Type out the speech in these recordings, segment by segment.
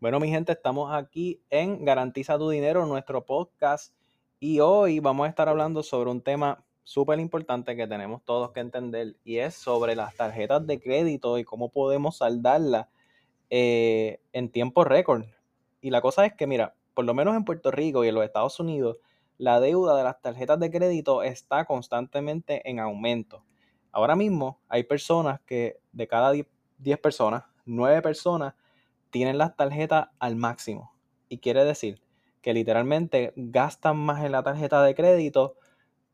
Bueno, mi gente, estamos aquí en Garantiza tu Dinero, nuestro podcast, y hoy vamos a estar hablando sobre un tema súper importante que tenemos todos que entender y es sobre las tarjetas de crédito y cómo podemos saldarlas eh, en tiempo récord. Y la cosa es que, mira, por lo menos en Puerto Rico y en los Estados Unidos, la deuda de las tarjetas de crédito está constantemente en aumento. Ahora mismo hay personas que de cada 10 personas, 9 personas tienen las tarjetas al máximo. Y quiere decir que literalmente gastan más en la tarjeta de crédito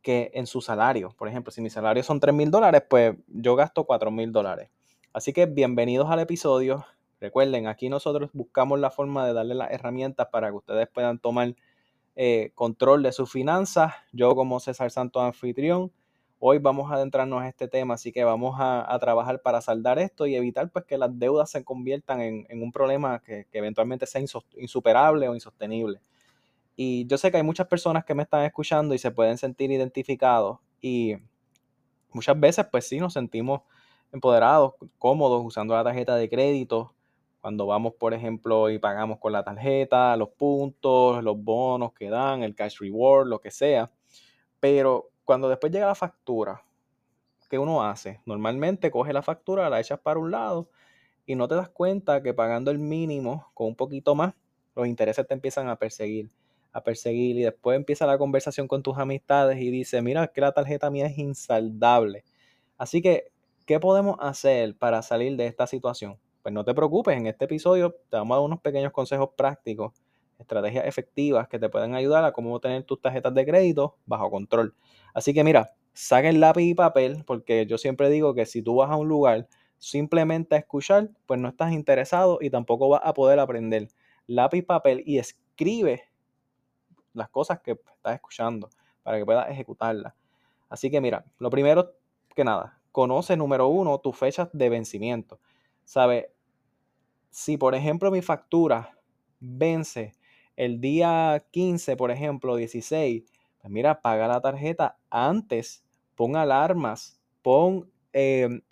que en su salario. Por ejemplo, si mi salario son 3 mil dólares, pues yo gasto 4 mil dólares. Así que bienvenidos al episodio. Recuerden, aquí nosotros buscamos la forma de darle las herramientas para que ustedes puedan tomar eh, control de sus finanzas. Yo como César Santo anfitrión Hoy vamos a adentrarnos a este tema, así que vamos a, trabajar para saldar esto y evitar pues, que las deudas se conviertan en, un problema que, eventualmente sea insuperable o insostenible. Y yo sé que hay muchas personas que me están escuchando y se pueden sentir identificados y muchas veces pues sí nos sentimos empoderados, cómodos usando la tarjeta de crédito. Cuando vamos, por ejemplo, y pagamos con la tarjeta, los puntos, los bonos que dan, el cash reward, lo que sea. Pero cuando después llega la factura, ¿qué uno hace? Normalmente coge la factura, la echas para un lado y no te das cuenta que pagando el mínimo con un poquito más, los intereses te empiezan a perseguir, a perseguir y después empieza la conversación con tus amistades y dice, mira, que la tarjeta mía es insaldable. Así que, ¿qué podemos hacer para salir de esta situación? Pues no te preocupes, en este episodio te vamos a dar unos pequeños consejos prácticos estrategias efectivas que te pueden ayudar a cómo tener tus tarjetas de crédito bajo control. Así que mira, saquen lápiz y papel, porque yo siempre digo que si tú vas a un lugar simplemente a escuchar, pues no estás interesado y tampoco vas a poder aprender. Lápiz y papel y escribe las cosas que estás escuchando para que puedas ejecutarlas. Así que mira, lo primero que nada, conoce número uno tus fechas de vencimiento. ¿Sabe? Si por ejemplo mi factura vence el día 15, por ejemplo, 16, pues mira, paga la tarjeta antes, pon alarmas, pon, em,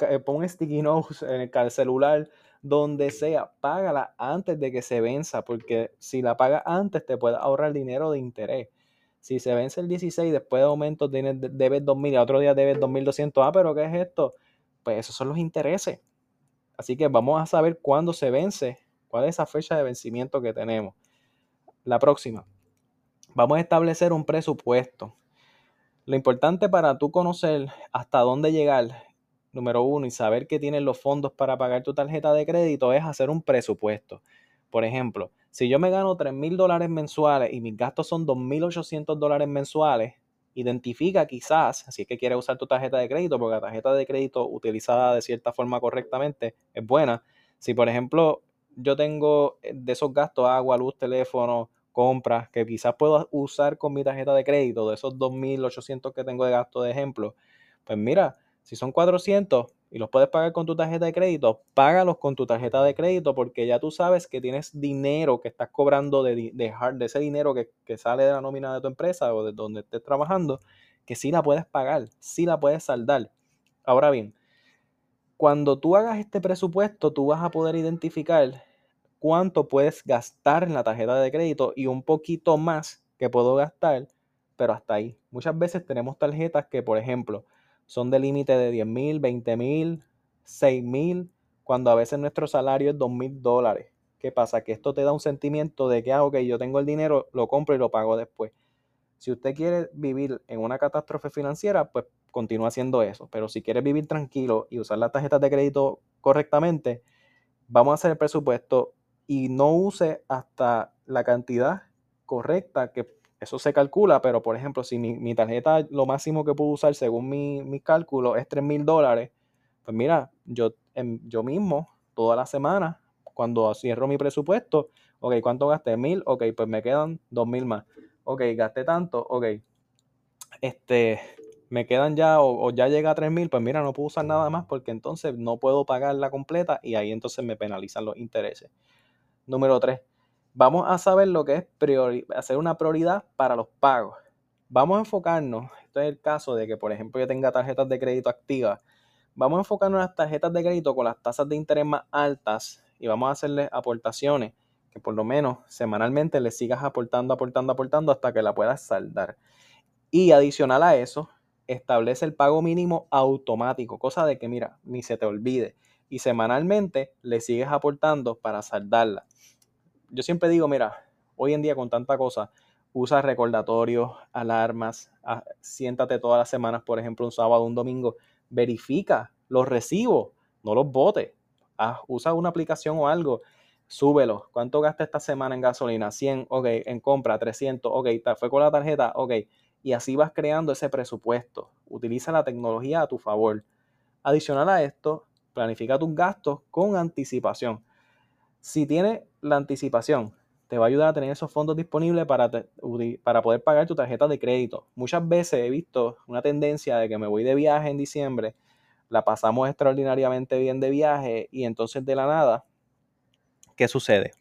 eh, sticky notes en el celular, donde sea, págala antes de que se venza, porque si la pagas antes te puede ahorrar dinero de interés. Si se vence el 16, después de aumento tienes, debes 2.000 y otro día debes 2.200. Ah, pero ¿qué es esto? Pues esos son los intereses. Así que vamos a saber cuándo se vence, cuál es esa fecha de vencimiento que tenemos. La próxima. Vamos a establecer un presupuesto. Lo importante para tú conocer hasta dónde llegar, número uno, y saber que tienes los fondos para pagar tu tarjeta de crédito es hacer un presupuesto. Por ejemplo, si yo me gano 3 mil dólares mensuales y mis gastos son 2.800 dólares mensuales, identifica quizás, si es que quieres usar tu tarjeta de crédito, porque la tarjeta de crédito utilizada de cierta forma correctamente es buena. Si por ejemplo yo tengo eh, de esos gastos, agua, luz, teléfono, compras, que quizás puedo usar con mi tarjeta de crédito, de esos 2.800 que tengo de gasto de ejemplo, pues mira, si son 400 y los puedes pagar con tu tarjeta de crédito, págalos con tu tarjeta de crédito porque ya tú sabes que tienes dinero que estás cobrando de, de, de ese dinero que, que, sale de la nómina de tu empresa o de donde estés trabajando, que sí la puedes pagar, sí la puedes saldar. Ahora bien, cuando tú hagas este presupuesto, tú vas a poder identificar cuánto puedes gastar en la tarjeta de crédito y un poquito más que puedo gastar, pero hasta ahí. Muchas veces tenemos tarjetas que, por ejemplo, son de límite de 10 mil, 20 mil, 6 mil, cuando a veces nuestro salario es 2 mil dólares. ¿Qué pasa? Que esto te da un sentimiento de que, ah, ok, yo tengo el dinero, lo compro y lo pago después. Si usted quiere vivir en una catástrofe financiera, pues continúa haciendo eso. Pero si quieres vivir tranquilo y usar las tarjetas de crédito correctamente, vamos a hacer el presupuesto y no use hasta la cantidad correcta, que eso se calcula, pero por ejemplo, si mi, tarjeta lo máximo que puedo usar según mi, mi cálculo es 3 mil dólares, pues mira, yo, yo mismo, toda la semana, cuando cierro mi presupuesto, ok, ¿cuánto gasté? Mil, ok, pues me quedan dos mil más. Ok, gasté tanto, ok. Este, me quedan ya o, ya llega a 3.000, pues mira, no puedo usar nada más porque entonces no puedo pagar la completa y ahí entonces me penalizan los intereses. Número 3. Vamos a saber lo que es hacer una prioridad para los pagos. Vamos a enfocarnos, esto es el caso de que, por ejemplo, yo tenga tarjetas de crédito activas. Vamos a enfocarnos en las tarjetas de crédito con las tasas de interés más altas y vamos a hacerle aportaciones que por lo menos semanalmente le sigas aportando, aportando, aportando hasta que la puedas saldar. Y adicional a eso, establece el pago mínimo automático, cosa de que, mira, ni se te olvide. Y semanalmente le sigues aportando para saldarla. Yo siempre digo, mira, hoy en día con tanta cosa, usa recordatorios, alarmas, ah, siéntate todas las semanas, por ejemplo, un sábado, un domingo, verifica los recibos, no los botes. Usa una aplicación o algo súbelo. ¿Cuánto gasta esta semana en gasolina? 100, ok, en compra, 300, ok, fue con la tarjeta, ok. Y así vas creando ese presupuesto. Utiliza la tecnología a tu favor. Adicional a esto, planifica tus gastos con anticipación. Si tienes la anticipación, te va a ayudar a tener esos fondos disponibles para, para poder pagar tu tarjeta de crédito. Muchas veces he visto una tendencia de que me voy de viaje en diciembre, la pasamos extraordinariamente bien de viaje y entonces de la nada ¿qué sucede?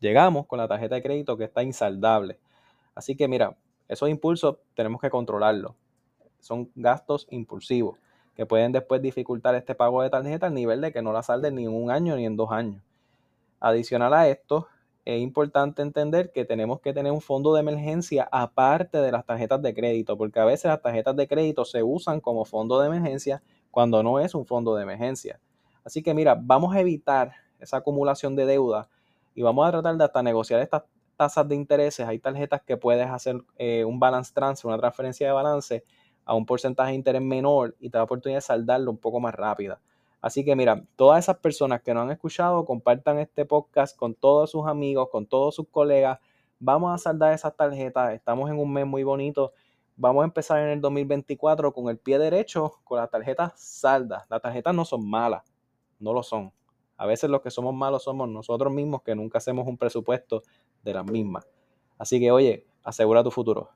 Llegamos con la tarjeta de crédito que está insaldable. Así que mira, esos impulsos tenemos que controlarlos. Son gastos impulsivos que pueden después dificultar este pago de tarjeta al nivel de que no la salden ni en un año ni en dos años. Adicional a esto, es importante entender que tenemos que tener un fondo de emergencia aparte de las tarjetas de crédito, porque a veces las tarjetas de crédito se usan como fondo de emergencia cuando no es un fondo de emergencia. Así que mira, vamos a evitar esa acumulación de deuda y vamos a tratar de hasta negociar estas tasas de intereses. Hay tarjetas que puedes hacer eh, un balance transfer, una transferencia de balance a un porcentaje de interés menor y te da oportunidad de saldarlo un poco más rápida. Así que mira, todas esas personas que no han escuchado, compartan este podcast con todos sus amigos, con todos sus colegas. Vamos a saldar esas tarjetas. Estamos en un mes muy bonito. Vamos a empezar en el 2024 con el pie derecho, con las tarjetas saldas. Las tarjetas no son malas, no lo son. A veces los que somos malos somos nosotros mismos que nunca hacemos un presupuesto de las mismas. Así que oye, asegura tu futuro.